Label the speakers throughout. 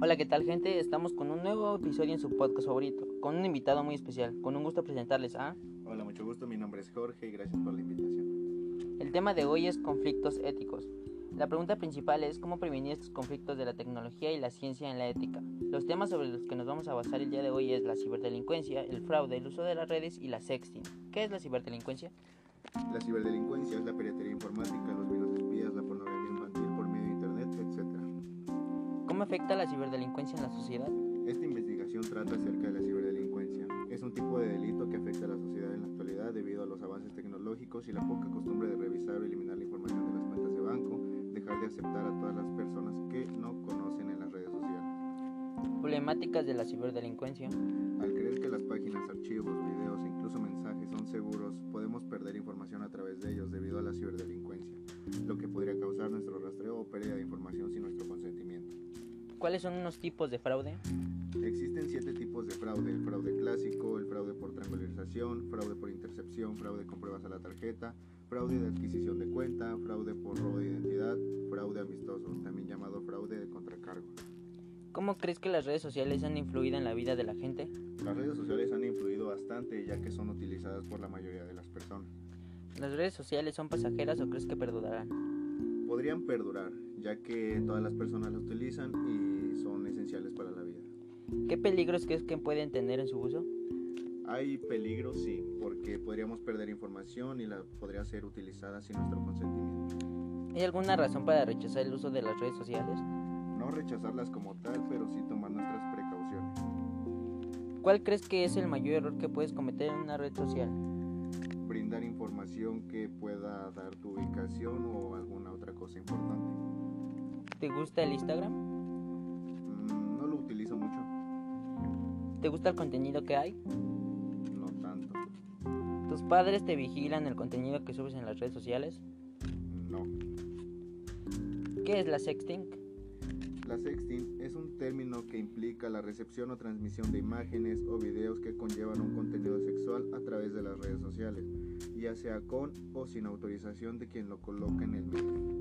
Speaker 1: Hola, ¿qué tal gente? Estamos con un nuevo episodio en su podcast favorito, con un invitado muy especial. Con un gusto presentarles a...
Speaker 2: Hola, mucho gusto, mi nombre es Jorge y gracias por la invitación.
Speaker 1: El tema de hoy es conflictos éticos. La pregunta principal es cómo prevenir estos conflictos de la tecnología y la ciencia en la ética. Los temas sobre los que nos vamos a basar el día de hoy es la ciberdelincuencia, el fraude, el uso de las redes y la sexting. ¿Qué es la ciberdelincuencia?
Speaker 2: La ciberdelincuencia es la
Speaker 1: ¿Cómo afecta la ciberdelincuencia en la sociedad?
Speaker 2: Esta investigación trata acerca de la ciberdelincuencia. Es un tipo de delito que afecta a la sociedad en la actualidad debido a los avances tecnológicos y la poca costumbre de revisar o eliminar la información de las cuentas de banco, dejar de aceptar a todas las personas que no conocen en las redes sociales.
Speaker 1: Problemáticas de la ciberdelincuencia.
Speaker 2: Al creer que las páginas, archivos, videos e incluso mensajes son seguros, podemos perder información a través de ellos debido a la ciberdelincuencia, lo que podría causar nuestro rastreo o pérdida de información nuestro consentimiento.
Speaker 1: ¿Cuáles son unos tipos de fraude?
Speaker 2: Existen siete tipos de fraude, el fraude clásico, el fraude por triangularización, fraude por intercepción, fraude con pruebas a la tarjeta, fraude de adquisición de cuenta, fraude por robo de identidad, fraude amistoso, también llamado fraude de contracargo.
Speaker 1: ¿Cómo crees que las redes sociales han influido en la vida de la gente?
Speaker 2: Las redes sociales han influido bastante ya que son utilizadas por la mayoría de las personas.
Speaker 1: ¿Las redes sociales son pasajeras o crees que perdurarán?
Speaker 2: Podrían perdurar ya que todas las personas las utilizan y son esenciales para la vida.
Speaker 1: ¿Qué peligros crees que pueden tener en su uso?
Speaker 2: Hay peligros, sí, porque podríamos perder información y la podría ser utilizada sin nuestro consentimiento.
Speaker 1: ¿Hay alguna razón para rechazar el uso de las redes sociales?
Speaker 2: No rechazarlas como tal, pero sí tomar nuestras precauciones.
Speaker 1: ¿Cuál crees que es el mayor error que puedes cometer en una red social?
Speaker 2: Brindar información que pueda dar tu ubicación o alguna otra cosa importante.
Speaker 1: ¿Te gusta el Instagram?
Speaker 2: Mm, no lo utilizo mucho,
Speaker 1: ¿Te gusta el contenido que hay?
Speaker 2: no tanto.
Speaker 1: ¿Tus padres te vigilan el contenido que subes en las redes sociales?
Speaker 2: No.
Speaker 1: ¿Qué es la sexting?
Speaker 2: La sexting es un término que implica la recepción o transmisión de imágenes o videos que conllevan un contenido sexual a través de las redes sociales, ya sea con o sin autorización de quien lo coloca en el medio.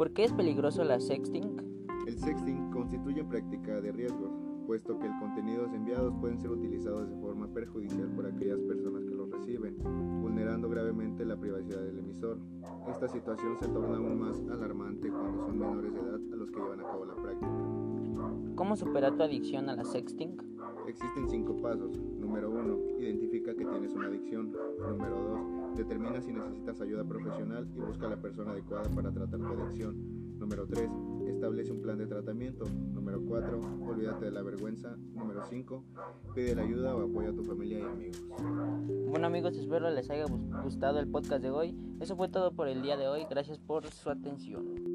Speaker 1: ¿Por qué es peligroso la sexting?
Speaker 2: El sexting constituye práctica de riesgos, puesto que el contenidos enviados pueden ser utilizados de forma perjudicial por aquellas personas que los reciben, vulnerando gravemente la privacidad del emisor. Esta situación se torna aún más alarmante cuando son menores de edad a los que llevan a cabo la práctica.
Speaker 1: ¿Cómo superar tu adicción a la sexting?
Speaker 2: Existen cinco pasos. Número uno, identifica que tienes una adicción. Número dos, determina si necesitas ayuda profesional y busca la persona adecuada para tratar tu adicción. Número 3. Establece un plan de tratamiento. Número 4. Olvídate de la vergüenza. Número 5. Pide la ayuda o apoyo a tu familia y amigos.
Speaker 1: Bueno amigos, espero les haya gustado el podcast de hoy. Eso fue todo por el día de hoy. Gracias por su atención.